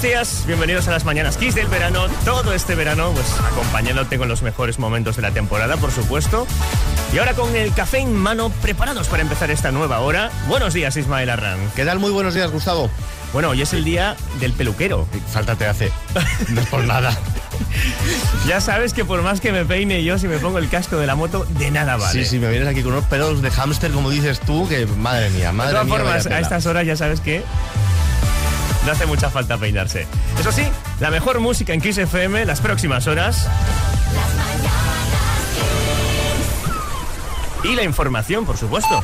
Buenos días, bienvenidos a las mañanas Kiss del verano. Todo este verano, pues acompañándote con los mejores momentos de la temporada, por supuesto. Y ahora con el café en mano, preparados para empezar esta nueva hora. Buenos días, Ismael Arran. ¿Qué tal? Muy buenos días, Gustavo. Bueno, hoy es el día del peluquero. Falta te hace. No es por nada. Ya sabes que por más que me peine yo, si me pongo el casco de la moto, de nada vale. Sí, sí, me vienes aquí con unos pelos de hámster, como dices tú, que madre mía, madre De todas mía. formas, a estas horas ya sabes que no hace mucha falta peinarse. Eso sí, la mejor música en Kiss FM las próximas horas. Y la información, por supuesto.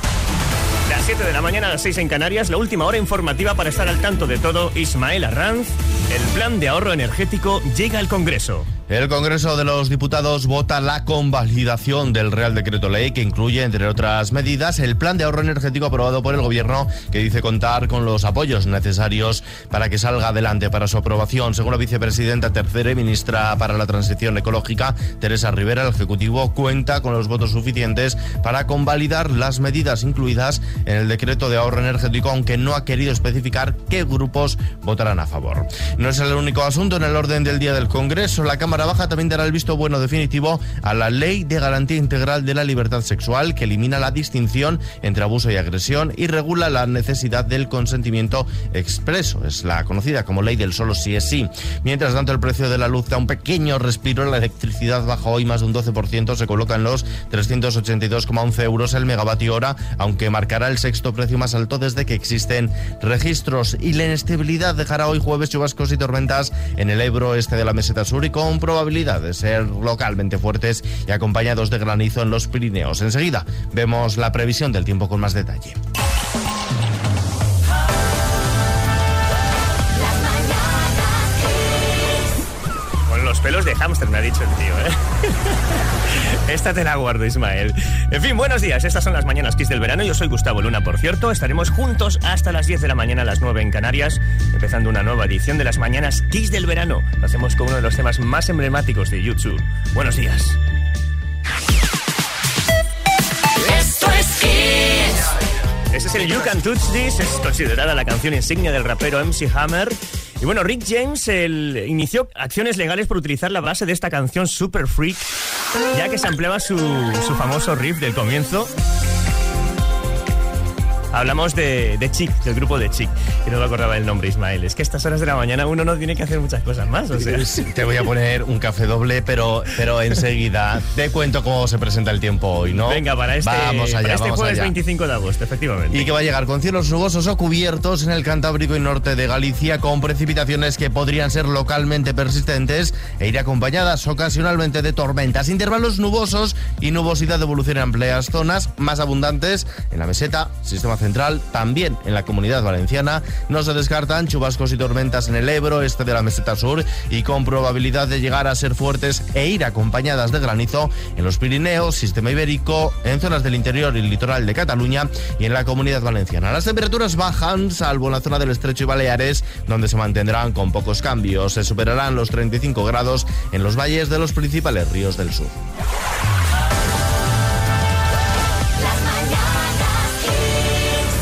Las 7 de la mañana a las 6 en Canarias, la última hora informativa para estar al tanto de todo. Ismael Arranz, el plan de ahorro energético llega al Congreso. El Congreso de los Diputados vota la convalidación del Real Decreto Ley que incluye, entre otras medidas, el plan de ahorro energético aprobado por el Gobierno que dice contar con los apoyos necesarios para que salga adelante para su aprobación. Según la vicepresidenta tercera y ministra para la Transición Ecológica, Teresa Rivera, el Ejecutivo cuenta con los votos suficientes para convalidar las medidas incluidas en el decreto de ahorro energético, aunque no ha querido especificar qué grupos votarán a favor. No es el único asunto en el orden del día del Congreso. La Cámara Baja también dará el visto bueno definitivo a la Ley de Garantía Integral de la Libertad Sexual, que elimina la distinción entre abuso y agresión y regula la necesidad del consentimiento expreso. Es la conocida como Ley del solo sí es sí. Mientras tanto, el precio de la luz da un pequeño respiro. La electricidad baja hoy más de un 12%, se coloca en los 382,11 euros el megavatio hora, aunque marcará el sexto precio más alto desde que existen registros. Y la inestabilidad dejará hoy jueves chubascos y tormentas en el Ebro este de la meseta sur y con probabilidad de ser localmente fuertes y acompañados de granizo en los Pirineos. Enseguida vemos la previsión del tiempo con más detalle. Pelos de hámster, me ha dicho el tío, ¿eh? Esta te la guardo, Ismael. En fin, buenos días. Estas son las mañanas Kiss del verano. Yo soy Gustavo Luna, por cierto. Estaremos juntos hasta las 10 de la mañana a las 9 en Canarias, empezando una nueva edición de las mañanas Kiss del verano. Lo hacemos con uno de los temas más emblemáticos de YouTube. Buenos días. Esto es Kiss. Ese es el You Can Touch This, es considerada la canción insignia del rapero MC Hammer. Y bueno, Rick James inició acciones legales por utilizar la base de esta canción Super Freak, ya que se empleaba su, su famoso riff del comienzo. Hablamos de, de Chic, del grupo de Chic, que no me acordaba el nombre, Ismael. Es que a estas horas de la mañana uno no tiene que hacer muchas cosas más, o sea... Te voy a poner un café doble, pero, pero enseguida te cuento cómo se presenta el tiempo hoy, ¿no? Venga, para este, vamos allá, para este vamos jueves allá. 25 de agosto, efectivamente. Y que va a llegar con cielos nubosos o cubiertos en el Cantábrico y norte de Galicia, con precipitaciones que podrían ser localmente persistentes e ir acompañadas ocasionalmente de tormentas. Intervalos nubosos y nubosidad de evolución en amplias zonas, más abundantes en la meseta, sistema central, también en la comunidad valenciana. No se descartan chubascos y tormentas en el Ebro, este de la meseta sur, y con probabilidad de llegar a ser fuertes e ir acompañadas de granizo en los Pirineos, sistema ibérico, en zonas del interior y litoral de Cataluña y en la comunidad valenciana. Las temperaturas bajan, salvo en la zona del Estrecho y Baleares, donde se mantendrán con pocos cambios. Se superarán los 35 grados en los valles de los principales ríos del sur.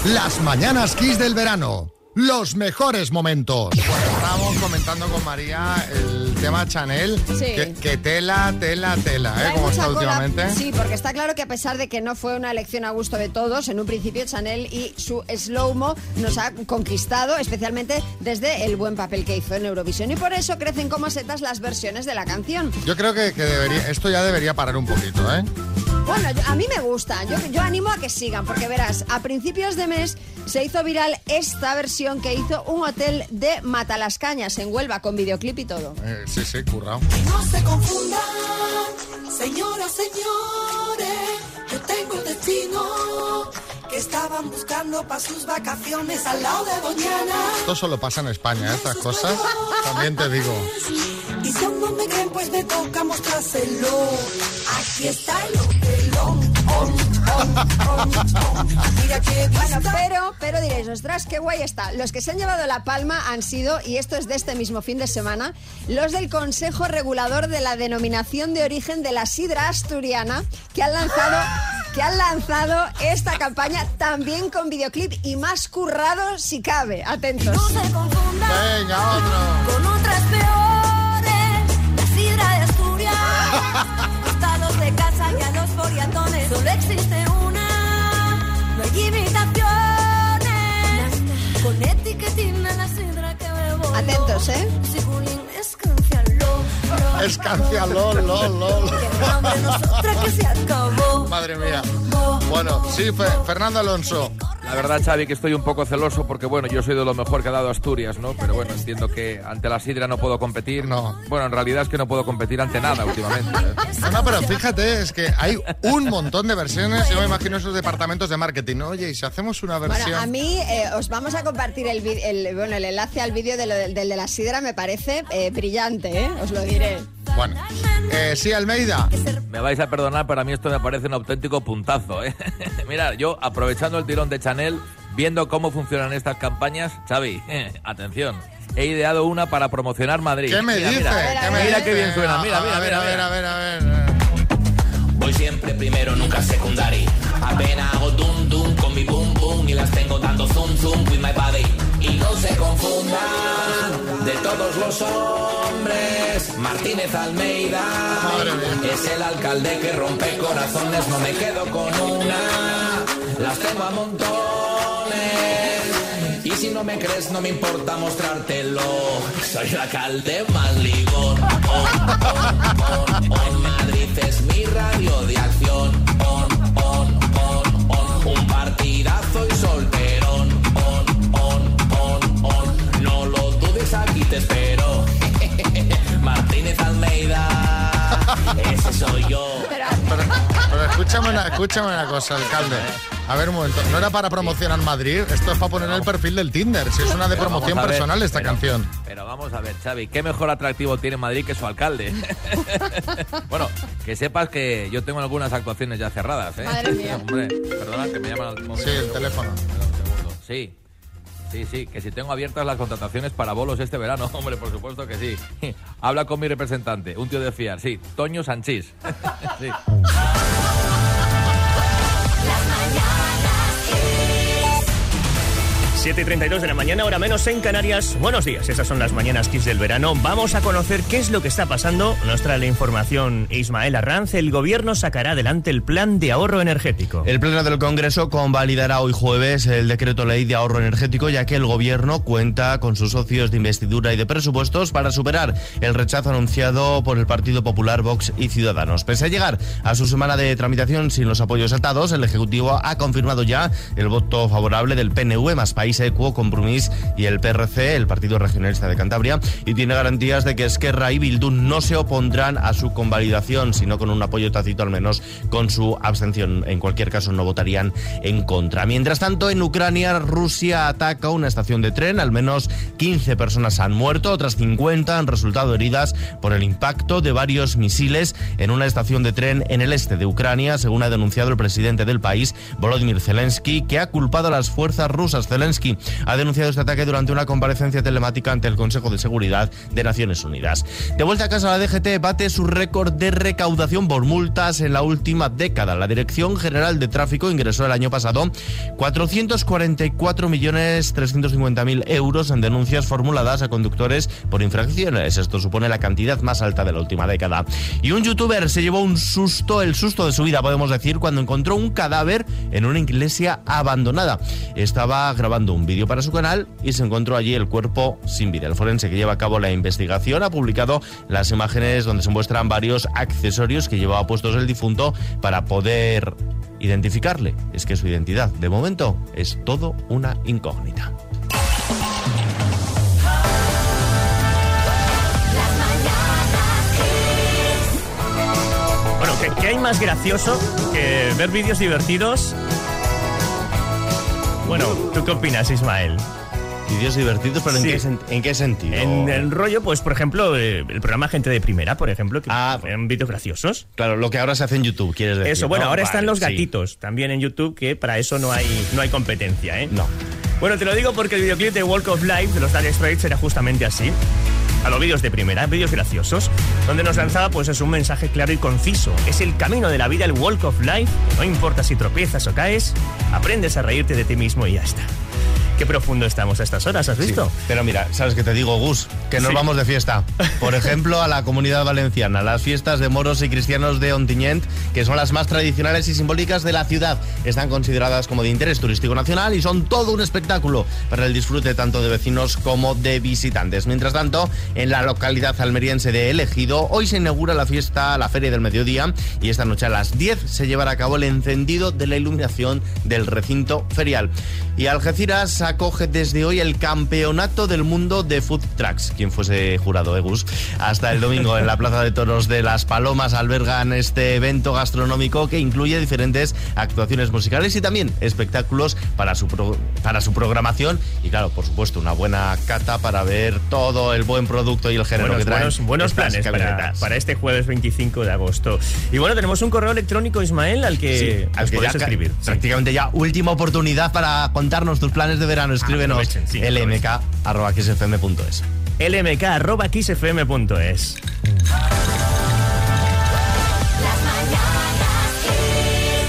Las mañanas Kiss del verano. Los mejores momentos. Bueno, estábamos comentando con María el tema Chanel. Sí. Que, que tela, tela, tela, ¿eh? Como está cola. últimamente. Sí, porque está claro que a pesar de que no fue una elección a gusto de todos, en un principio Chanel y su slow-mo nos ha conquistado, especialmente desde el buen papel que hizo en Eurovisión. Y por eso crecen como setas las versiones de la canción. Yo creo que, que debería, esto ya debería parar un poquito, ¿eh? Bueno, yo- a mí me gusta. Yo, yo animo a que sigan, porque verás, a principios de mes se hizo viral esta versión que hizo un hotel de Matalascañas en Huelva con videoclip y todo. Eh, sí, sí, currado. No se confundan, señoras, señores. Yo tengo el destino que estaban buscando para sus vacaciones al lado de Doñana. Esto solo pasa en España, ¿eh? estas cosas. También te digo. Y si aún no me creen, pues me toca mostrárselo. Aquí está el Bueno, pero, pero diréis, ostras, qué guay está. Los que se han llevado la palma han sido, y esto es de este mismo fin de semana, los del Consejo Regulador de la Denominación de Origen de la Sidra Asturiana, que han lanzado que han lanzado esta campaña también con videoclip y más currado si cabe. Atentos. No se confundan Venga, otro. con otras peores. La sidra de Asturias. Hasta los de casa y a los foriatones. Solo existe una. No hay imitaciones. Con etiquetina la sidra que bebo. Atentos, ¿eh? Si bullying es canciarlo. Escancia, lol, lol, lol. Madre mía. Bueno, sí, Fe- Fernando Alonso. La verdad, Xavi, que estoy un poco celoso porque, bueno, yo soy de lo mejor que ha dado Asturias, ¿no? Pero bueno, entiendo que ante la sidra no puedo competir. No. Bueno, en realidad es que no puedo competir ante nada últimamente. ¿eh? No, no, pero fíjate, es que hay un montón de versiones. Yo me imagino esos departamentos de marketing. Oye, y si hacemos una versión. Bueno, a mí eh, os vamos a compartir el, el- bueno, el enlace al vídeo de lo del, del de la sidra, me parece eh, brillante, ¿eh? os lo diré. Bueno, eh, sí, Almeida. Me vais a perdonar, pero a mí esto me parece un auténtico puntazo, ¿eh? Mira, yo aprovechando el tirón de Chanel, viendo cómo funcionan estas campañas, Xavi, atención, he ideado una para promocionar Madrid. ¿Qué me Mira, dice? mira. ¿Qué me Mira dice? qué bien suena, mira, mira, a ver, mira, a ver, a ver, a ver. Voy siempre primero, nunca secundario. Apenas hago dum dum con mi boom boom y las tengo dando zoom zoom with my body. Y no se confundan de todos los hombres. Martínez Almeida es el alcalde que rompe corazones. No me quedo con una, las tengo a montones. Y si no me crees, no me importa mostrártelo. Soy el alcalde más ligón. On, on, on. Madrid es mi radio de acción. Yo. Pero, pero escúchame, una, escúchame una cosa, alcalde. A ver un momento, no era para promocionar Madrid, esto es para poner en el perfil del Tinder. Si es una de Pero promoción ver, personal esta pero- canción. Pero vamos a ver, Xavi, ¿qué mejor atractivo tiene Madrid que su alcalde? bueno, que sepas que yo tengo algunas actuaciones ya cerradas, ¿eh? Madre mía. Hombre, perdona que me llaman al móvil. Sí, el teléfono. Sí. Sí, sí, que si tengo abiertas las contrataciones para bolos este verano, hombre, por supuesto que sí. Habla con mi representante, un tío de fiar, sí, Toño Sanchís. sí. 7 y 32 de la mañana, hora menos en Canarias. Buenos días, esas son las mañanas Kiss del verano. Vamos a conocer qué es lo que está pasando. Nos trae la información Ismael Arranz. El gobierno sacará adelante el plan de ahorro energético. El Pleno del Congreso convalidará hoy jueves el decreto ley de ahorro energético, ya que el gobierno cuenta con sus socios de investidura y de presupuestos para superar el rechazo anunciado por el Partido Popular, Vox y Ciudadanos. Pese a llegar a su semana de tramitación sin los apoyos atados, el Ejecutivo ha confirmado ya el voto favorable del PNV más País Equo, Compromís y el PRC, el Partido Regionalista de Cantabria, y tiene garantías de que Esquerra y Bildu no se opondrán a su convalidación, sino con un apoyo tácito al menos con su abstención. En cualquier caso, no votarían en contra. Mientras tanto, en Ucrania, Rusia ataca una estación de tren. Al menos 15 personas han muerto, otras 50 han resultado heridas por el impacto de varios misiles en una estación de tren en el este de Ucrania, según ha denunciado el presidente del país, Volodymyr Zelensky, que ha culpado a las fuerzas rusas. Zelensky ha denunciado este ataque durante una comparecencia telemática ante el Consejo de Seguridad de Naciones Unidas. De vuelta a casa, la DGT bate su récord de recaudación por multas en la última década. La Dirección General de Tráfico ingresó el año pasado 444.350.000 euros en denuncias formuladas a conductores por infracciones. Esto supone la cantidad más alta de la última década. Y un youtuber se llevó un susto, el susto de su vida, podemos decir, cuando encontró un cadáver en una iglesia abandonada. Estaba grabando un vídeo para su canal y se encontró allí el cuerpo sin vida. El forense que lleva a cabo la investigación ha publicado las imágenes donde se muestran varios accesorios que llevaba puestos el difunto para poder identificarle. Es que su identidad, de momento, es todo una incógnita. Bueno, ¿qué, hay más gracioso que ver vídeos divertidos? Bueno, ¿tú qué opinas, Ismael? Vídeos divertidos, pero ¿en, Sí. qué, sen- ¿en qué sentido? En el rollo, pues, por ejemplo, eh, el programa Gente de Primera, por ejemplo, que Ah. eran vídeos graciosos. Claro, lo que ahora se hace en YouTube, quieres decir. Eso, bueno, ¿no? ahora Vale, están los sí. gatitos también en YouTube, que para eso no hay, no hay competencia, ¿eh? No. Bueno, te lo digo porque el videoclip de Walk of Life de los Dire Straits era justamente así. A los vídeos de primera, vídeos graciosos, donde nos lanzaba pues es un mensaje claro y conciso. Es el camino de la vida, el walk of life. No importa si tropiezas o caes, aprendes a reírte de ti mismo y ya está. Qué profundo estamos a estas horas, ¿has visto? Sí, pero mira, ¿sabes qué te digo, Gus? Que nos Sí. vamos de fiesta. Por ejemplo, a la comunidad valenciana, las fiestas de moros y cristianos de Ontinyent, que son las más tradicionales y simbólicas de la ciudad. Están consideradas como de interés turístico nacional y son todo un espectáculo para el disfrute tanto de vecinos como de visitantes. Mientras tanto, en la localidad almeriense de Elegido, hoy se inaugura la fiesta, la Feria del Mediodía, y esta noche a las 10 se llevará a cabo el encendido de la iluminación del recinto ferial. Y Algeciras acoge desde hoy el Campeonato del Mundo de Food Trucks. Quien fuese jurado, Egus. Hasta el domingo en la Plaza de Toros de Las Palomas albergan este evento gastronómico que incluye diferentes actuaciones musicales y también espectáculos para su, pro- para su programación. Y claro, por supuesto, una buena cata para ver todo el buen producto y el género Buenos, que traen. buenos, buenos planes para, para este jueves 25 de agosto. Y bueno, tenemos un correo electrónico, Ismael, al que, Sí, al que podéis ya escribir. Sí. Prácticamente ya última oportunidad para contarnos tus planes de verano. Escríbenos sí, lmk.xfm.es. lmk.xfm.es.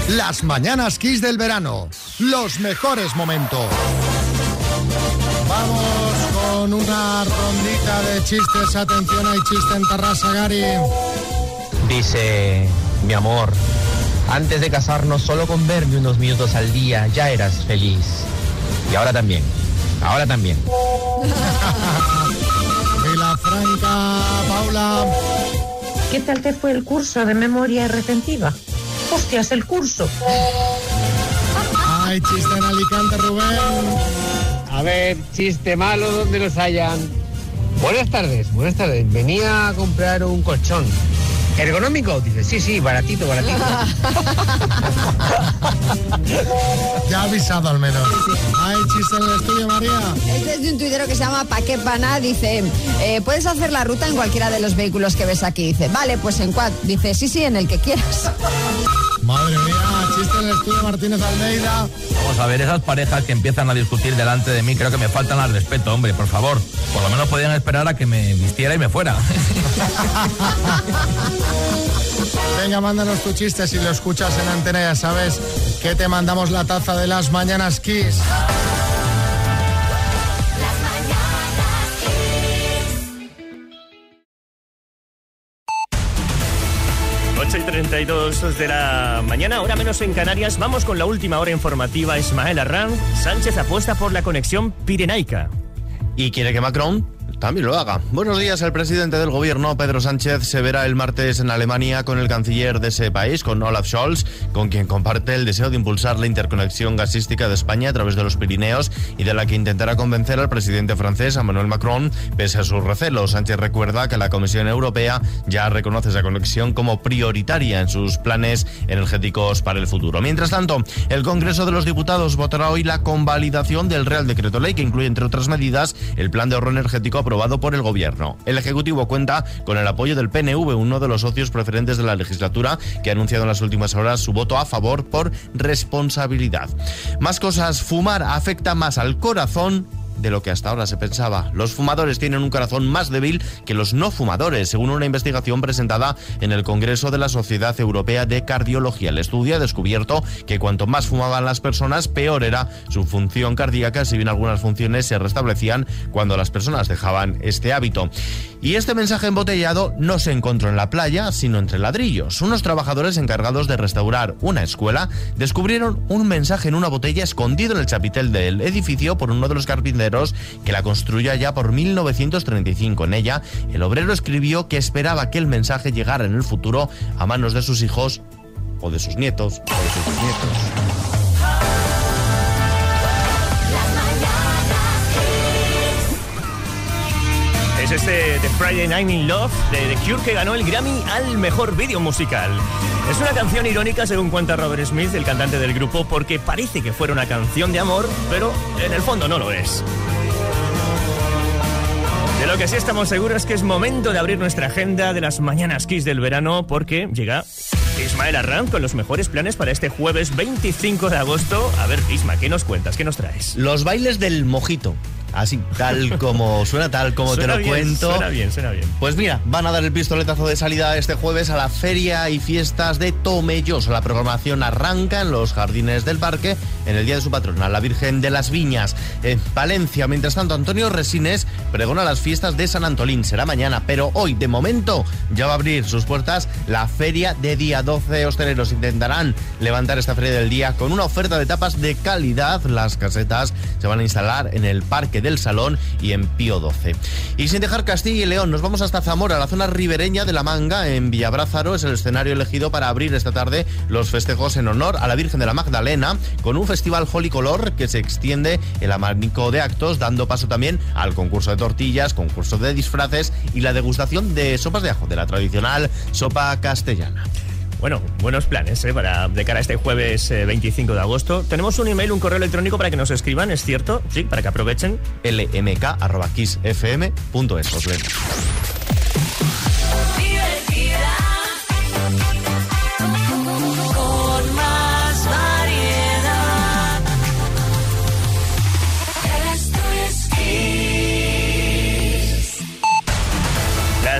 Las mañanas Kiss del verano. Los mejores momentos. Vamos con una rondita de chistes. Atención, hay chiste en Tarrasa, Gary. Dice, mi amor, antes de casarnos solo con verme unos minutos al día ya eras feliz. Y ahora también, ahora también. Vilafranca, Paula. ¿Qué tal te fue el curso de memoria retentiva? Hostias, el curso. Hay chiste en Alicante, Rubén. A ver, chiste malo donde los hayan. Buenas tardes, buenas tardes. Venía a comprar un colchón. ¿Ergonómico? Dice, sí, sí, baratito, baratito. Ya ha avisado al menos. Hay chiste en el estudio, María. Este es de un tuitero que se llama Paquepana. Dice, eh, puedes hacer la ruta en cualquiera de los vehículos que ves aquí. Dice, vale, pues en cuál. Dice, sí, sí, en el que quieras. Madre mía, chiste en el estudio, Martínez Almeida. Vamos a ver, esas parejas que empiezan a discutir delante de mí, creo que me faltan al respeto, hombre, por favor. Por lo menos podían esperar a que me vistiera y me fuera. Venga, mándanos tu chiste si lo escuchas en antena, ya sabes que te mandamos la taza de las mañanas Kiss. 32 de la mañana, hora menos en Canarias. Vamos con la última hora informativa. Ismael Arranz. Sánchez apuesta por la conexión pirenaica. Y quiere que Macron también lo haga. Buenos días, el presidente del gobierno, Pedro Sánchez, se verá el martes en Alemania con el canciller de ese país, con Olaf Scholz, con quien comparte el deseo de impulsar la interconexión gasística de España a través de los Pirineos y de la que intentará convencer al presidente francés, Emmanuel Macron, pese a sus recelos. Sánchez recuerda que la Comisión Europea ya reconoce esa conexión como prioritaria en sus planes energéticos para el futuro. Mientras tanto, el Congreso de los Diputados votará hoy la convalidación del Real Decreto Ley, que incluye, entre otras medidas, el plan de ahorro energético aprobado por el Gobierno. El Ejecutivo cuenta con el apoyo del PNV, uno de los socios preferentes de la legislatura, que ha anunciado en las últimas horas su voto a favor por responsabilidad. Más cosas, fumar afecta más al corazón de lo que hasta ahora se pensaba. Los fumadores tienen un corazón más débil que los no fumadores, según una investigación presentada en el Congreso de la Sociedad Europea de Cardiología. El estudio ha descubierto que cuanto más fumaban las personas, peor era su función cardíaca, si bien algunas funciones se restablecían cuando las personas dejaban este hábito. Y este mensaje embotellado no se encontró en la playa, sino entre ladrillos. Unos trabajadores encargados de restaurar una escuela descubrieron un mensaje en una botella escondido en el chapitel del edificio por uno de los carpinteros que la construyó allá por 1935. En ella, el obrero escribió que esperaba que el mensaje llegara en el futuro a manos de sus hijos o de sus nietos o de sus nietos. Es este The Friday Night in Love de The Cure que ganó el Grammy al mejor vídeo musical. Es una canción irónica según cuenta Robert Smith, el cantante del grupo, porque parece que fuera una canción de amor, pero en el fondo no lo es. De lo que sí estamos seguros es que es momento de abrir nuestra agenda de las mañanas Kiss del verano porque llega Ismael Arranz con los mejores planes para este jueves 25 de agosto. A ver, Isma, ¿qué nos cuentas? ¿Qué nos traes? Los bailes del mojito. Así, tal como suena, tal como Suena te lo bien, cuento. Suena bien, suena bien. Pues mira, van a dar el pistoletazo de salida este jueves a la feria y fiestas de Tomelloso. La programación arranca en los jardines del parque en el día de su patrona, la Virgen de las Viñas. En Valencia, mientras tanto, Antonio Resines pregona las fiestas de San Antolín. Será mañana, pero hoy, de momento, ya va a abrir sus puertas la feria de día 12. Hosteleros intentarán levantar esta feria del día con una oferta de tapas de calidad. Las casetas se van a instalar en el Parque del Salón y en Pío 12. Y sin dejar Castilla y León, nos vamos hasta Zamora, la zona ribereña de La Manga, en Villabrázaro. Es el escenario elegido para abrir esta tarde los festejos en honor a la Virgen de la Magdalena, con un festival Color que se extiende el abanico de actos, dando paso también al concurso de tortillas, concurso de disfraces y la degustación de sopas de ajo, de la tradicional sopa castellana. Bueno, buenos planes ¿eh? para de cara a este jueves eh, 25 de agosto. Tenemos un email, un correo electrónico para que nos escriban, ¿es cierto? Sí, para que aprovechen. lmk.xfm.es. Os leemos.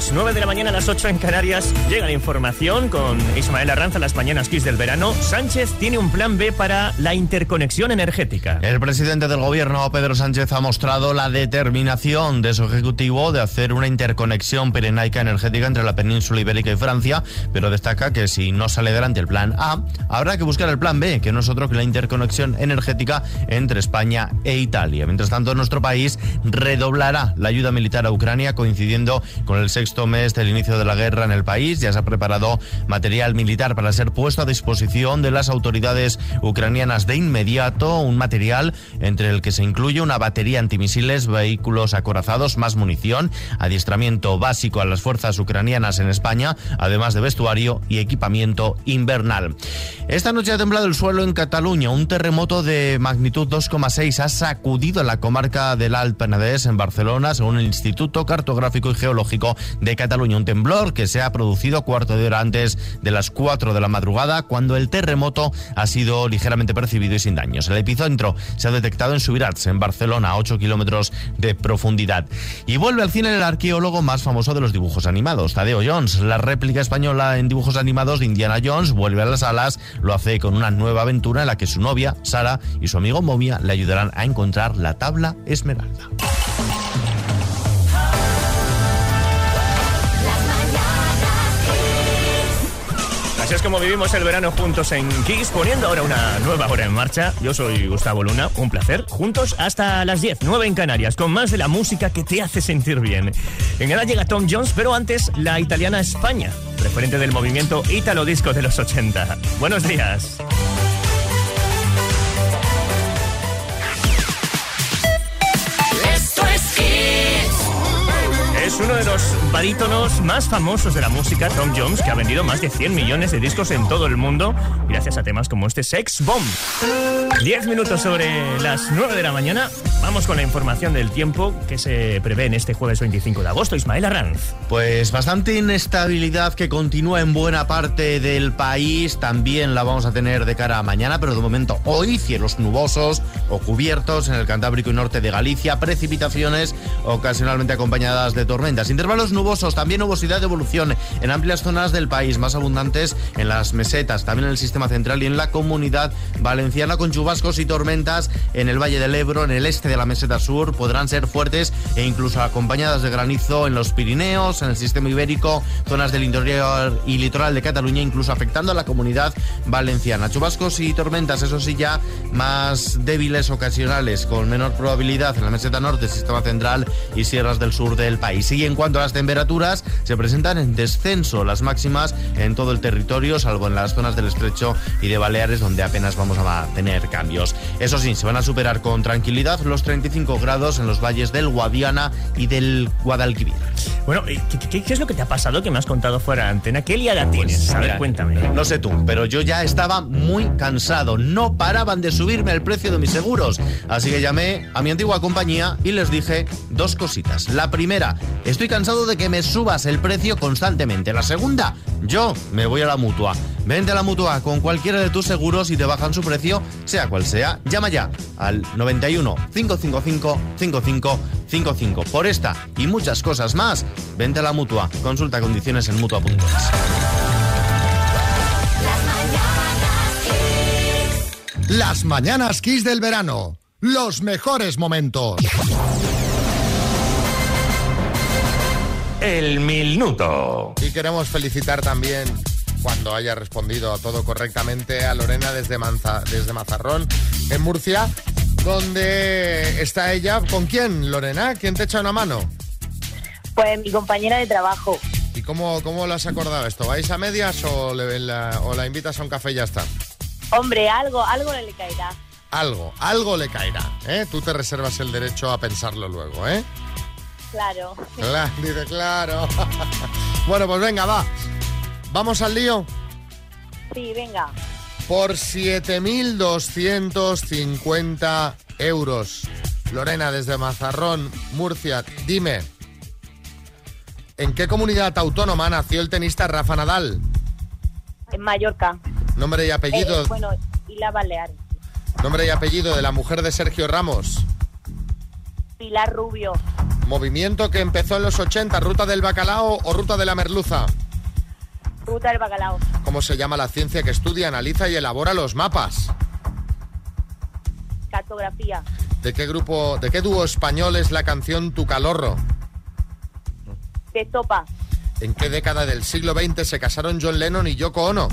Las 9 de la mañana, a las 8 en Canarias, llega la información con Ismael Arranza, las mañanas Kiss del verano. Sánchez tiene un plan B para la interconexión energética. El presidente del gobierno, Pedro Sánchez, ha mostrado la determinación de su ejecutivo de hacer una interconexión pirenaica energética entre la península ibérica y Francia, pero destaca que si no sale adelante el plan A, habrá que buscar el plan B, que no es otro que la interconexión energética entre España e Italia. Mientras tanto, nuestro país redoblará la ayuda militar a Ucrania, coincidiendo con el sexto mes del inicio de la guerra en el país. Ya se ha preparado material militar para ser puesto a disposición de las autoridades ucranianas de inmediato, un material entre el que se incluye una batería antimisiles, vehículos acorazados, más munición, adiestramiento básico a las fuerzas ucranianas en España, además de vestuario y equipamiento invernal. Esta noche ha temblado el suelo en Cataluña. Un terremoto de magnitud 2,6 ha sacudido la comarca del Alt Penedès en Barcelona, según el Instituto Cartográfico y Geológico de Cataluña. Un temblor que se ha producido cuarto de hora antes de las 4 de la madrugada, cuando el terremoto ha sido ligeramente percibido y sin daños. El epicentro se ha detectado en Subirats, en Barcelona, a 8 kilómetros de profundidad. Y vuelve al cine el arqueólogo más famoso de los dibujos animados, Tadeo Jones. La réplica española en dibujos animados de Indiana Jones vuelve a las salas, lo hace con una nueva aventura en la que su novia, Sara, y su amigo Momia le ayudarán a encontrar la tabla esmeralda. Es como vivimos el verano juntos en Kiss, poniendo ahora una nueva hora en marcha. Yo soy Gustavo Luna, un placer. Juntos hasta las 10, 9 en Canarias, con más de la música que te hace sentir bien. En nada llega Tom Jones, pero antes la italiana España, referente del movimiento Italo Disco de los 80. Buenos días. Es uno de los barítonos más famosos de la música, Tom Jones, que ha vendido más de 100 millones de discos en todo el mundo, gracias a temas como este Sex Bomb. 10 minutos sobre las 9 de la mañana. Vamos con la información del tiempo que se prevé en este jueves 25 de agosto. Ismael Arranz. Pues bastante inestabilidad que continúa en buena parte del país. También la vamos a tener de cara a mañana, pero de momento hoy cielos nubosos o cubiertos en el Cantábrico y norte de Galicia. Precipitaciones ocasionalmente acompañadas de tormentas. Intervalos nubosos, también nubosidad de evolución en amplias zonas del país, más abundantes en las mesetas, también en el sistema central y en la comunidad valenciana con chubascos y tormentas en el Valle del Ebro, en el este de la meseta sur. Podrán ser fuertes e incluso acompañadas de granizo en los Pirineos, en el sistema ibérico, zonas del interior y litoral de Cataluña, incluso afectando a la comunidad valenciana. Chubascos y tormentas, eso sí, ya más débiles ocasionales, con menor probabilidad en la meseta norte, sistema central y sierras del sur del país. Y en cuanto a las temperaturas, se presentan en descenso las máximas en todo el territorio, salvo en las zonas del estrecho y de Baleares, donde apenas vamos a tener cambios. Eso sí, se van a superar con tranquilidad los 35 grados en los valles del Guadiana y del Guadalquivir. Bueno, ¿qué, qué, qué es lo que te ha pasado que me has contado fuera de antena? ¿Qué liada tienes? A ver, Mira, cuéntame. No sé tú, pero yo ya estaba muy cansado. No paraban de subirme el precio de mis seguros. Así que llamé a mi antigua compañía y les dije dos cositas. La primera, estoy cansado de que me subas el precio constantemente. La segunda, yo me voy a la mutua. Vente a la mutua con cualquiera de tus seguros y te bajan su precio, sea cual sea. Llama ya al 91 555 5555. Por esta y muchas cosas más, vente a la mutua. Consulta condiciones en mutua.es. Las mañanas Kiss del verano. Los mejores momentos. El minuto. Y queremos felicitar también, cuando haya respondido a todo correctamente, a Lorena desde, Manza- desde Mazarrón, en Murcia, donde está ella. ¿Con quién, Lorena? ¿Quién te echa una mano? Pues mi compañera de trabajo. ¿Y cómo, cómo lo has acordado esto? ¿Vais a medias o, le- la, o la invitas a un café y ya está? Hombre, algo, algo le caerá. Algo, algo le caerá, ¿eh? Tú te reservas el derecho a pensarlo luego, ¿eh? Claro. Cla- dice, claro. bueno, pues venga, va. Vamos al lío. Sí, venga. Por 7.250 euros. Lorena, desde Mazarrón, Murcia, dime, ¿en qué comunidad autónoma nació el tenista Rafa Nadal? En Mallorca. Nombre y apellido, Eh, bueno, y la Baleares. nombre y apellido de la mujer de Sergio Ramos. Pilar Rubio. Movimiento que empezó en los 80, Ruta del Bacalao o Ruta de la Merluza. Ruta del Bacalao. ¿Cómo se llama la ciencia que estudia, analiza y elabora los mapas? Cartografía. ¿De qué grupo, de qué dúo español es la canción Tu Calorro? De Topa. ¿En qué década del siglo XX se casaron John Lennon y Yoko Ono?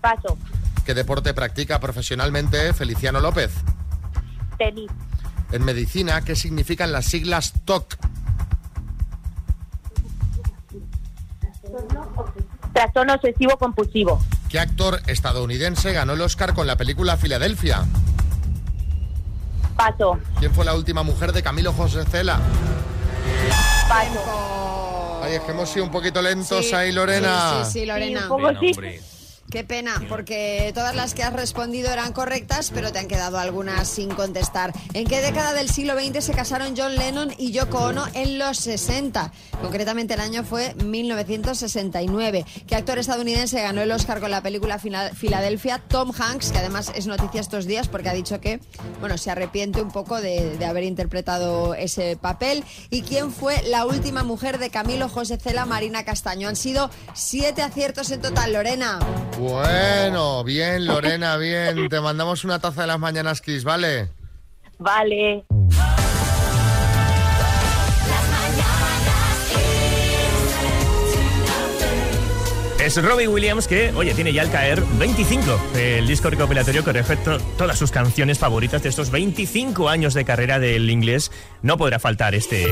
Paso. ¿Qué deporte practica profesionalmente Feliciano López? Tenis. En medicina, ¿qué significan las siglas TOC? Trastorno obsesivo compulsivo. ¿Qué actor estadounidense ganó el Oscar con la película Filadelfia? Paso. ¿Quién fue la última mujer de Camilo José Cela? Paso. Ay, es que hemos sido un poquito lentos Sí, ahí, Lorena. Sí, sí, sí, Lorena. Sí, un poco sí. Qué pena, porque todas las que has respondido eran correctas, pero te han quedado algunas sin contestar. ¿En qué década del siglo XX se casaron John Lennon y Yoko Ono en los 60? Concretamente el año fue 1969. ¿Qué actor estadounidense ganó el Oscar con la película Fila- Filadelfia? Tom Hanks, que además es noticia estos días porque ha dicho que, bueno, se arrepiente un poco de, de haber interpretado ese papel. ¿Y quién fue la última mujer de Camilo José Cela, Marina Castaño? Han sido siete aciertos en total, Lorena. Bueno, bien, Lorena, bien. Te mandamos una taza de las mañanas Kiss, ¿vale? Vale. Es Robbie Williams que, oye, tiene ya al caer 25, el disco recopilatorio que refleja to- todas sus canciones favoritas de estos 25 años de carrera del inglés. No podrá faltar este,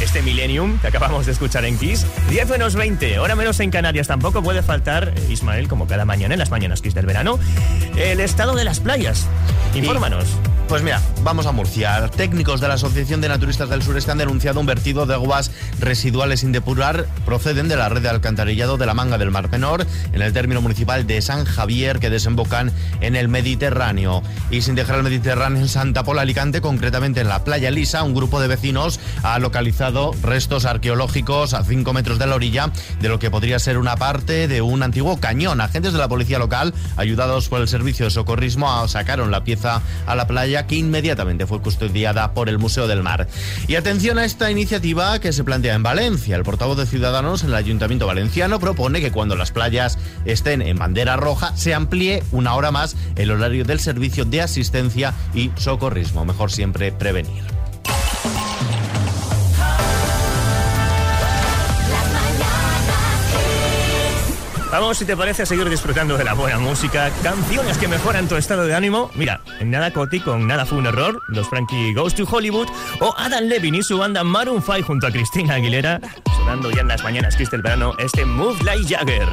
este Millennium que acabamos de escuchar en Kiss. 10 menos 20, hora menos en Canarias. Tampoco puede faltar, eh, Ismael, como cada mañana en las mañanas Kiss del verano, el estado de las playas. Infórmanos. Pues mira, vamos a Murcia. Técnicos de la Asociación de Naturistas del Sureste han denunciado un vertido de aguas residuales sin depurar proceden de la red de alcantarillado de la Manga del Mar Menor en el término municipal de San Javier que desembocan en el Mediterráneo. Y sin dejar el Mediterráneo en Santa Pola Alicante, concretamente en la playa Lisa, un grupo de vecinos ha localizado restos arqueológicos a 5 metros de la orilla de lo que podría ser una parte de un antiguo cañón. Agentes de la policía local, ayudados por el servicio de socorrismo, sacaron la pieza a la playa que inmediatamente fue custodiada por el Museo del Mar. Y atención a esta iniciativa que se plantea en Valencia. El portavoz de Ciudadanos en el Ayuntamiento Valenciano propone que cuando las playas estén en bandera roja se amplíe una hora más el horario del servicio de asistencia y socorrismo. Mejor siempre prevenir. Vamos, si te parece, a seguir disfrutando de la buena música, canciones que mejoran tu estado de ánimo. Mira, en Nada Coti con Nada fue un error, los Frankie Goes to Hollywood, o Adam Levine y su banda Maroon 5 junto a Cristina Aguilera, sonando ya en las mañanas Kiss del verano, este Move Like Jagger.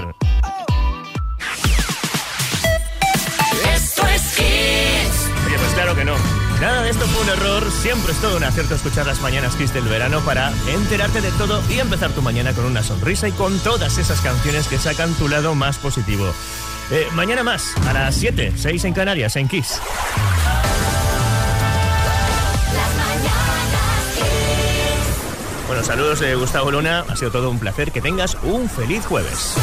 Esto es Kiss. Oye, pues claro que no. Nada de esto fue un error, siempre es todo un acierto escuchar las mañanas Kiss del verano para enterarte de todo y empezar tu mañana con una sonrisa y con todas esas canciones que sacan tu lado más positivo. Eh, mañana más, a las 7, 6 en Canarias, en Kiss. Bueno, saludos de Gustavo Luna, ha sido todo un placer, que tengas un feliz jueves.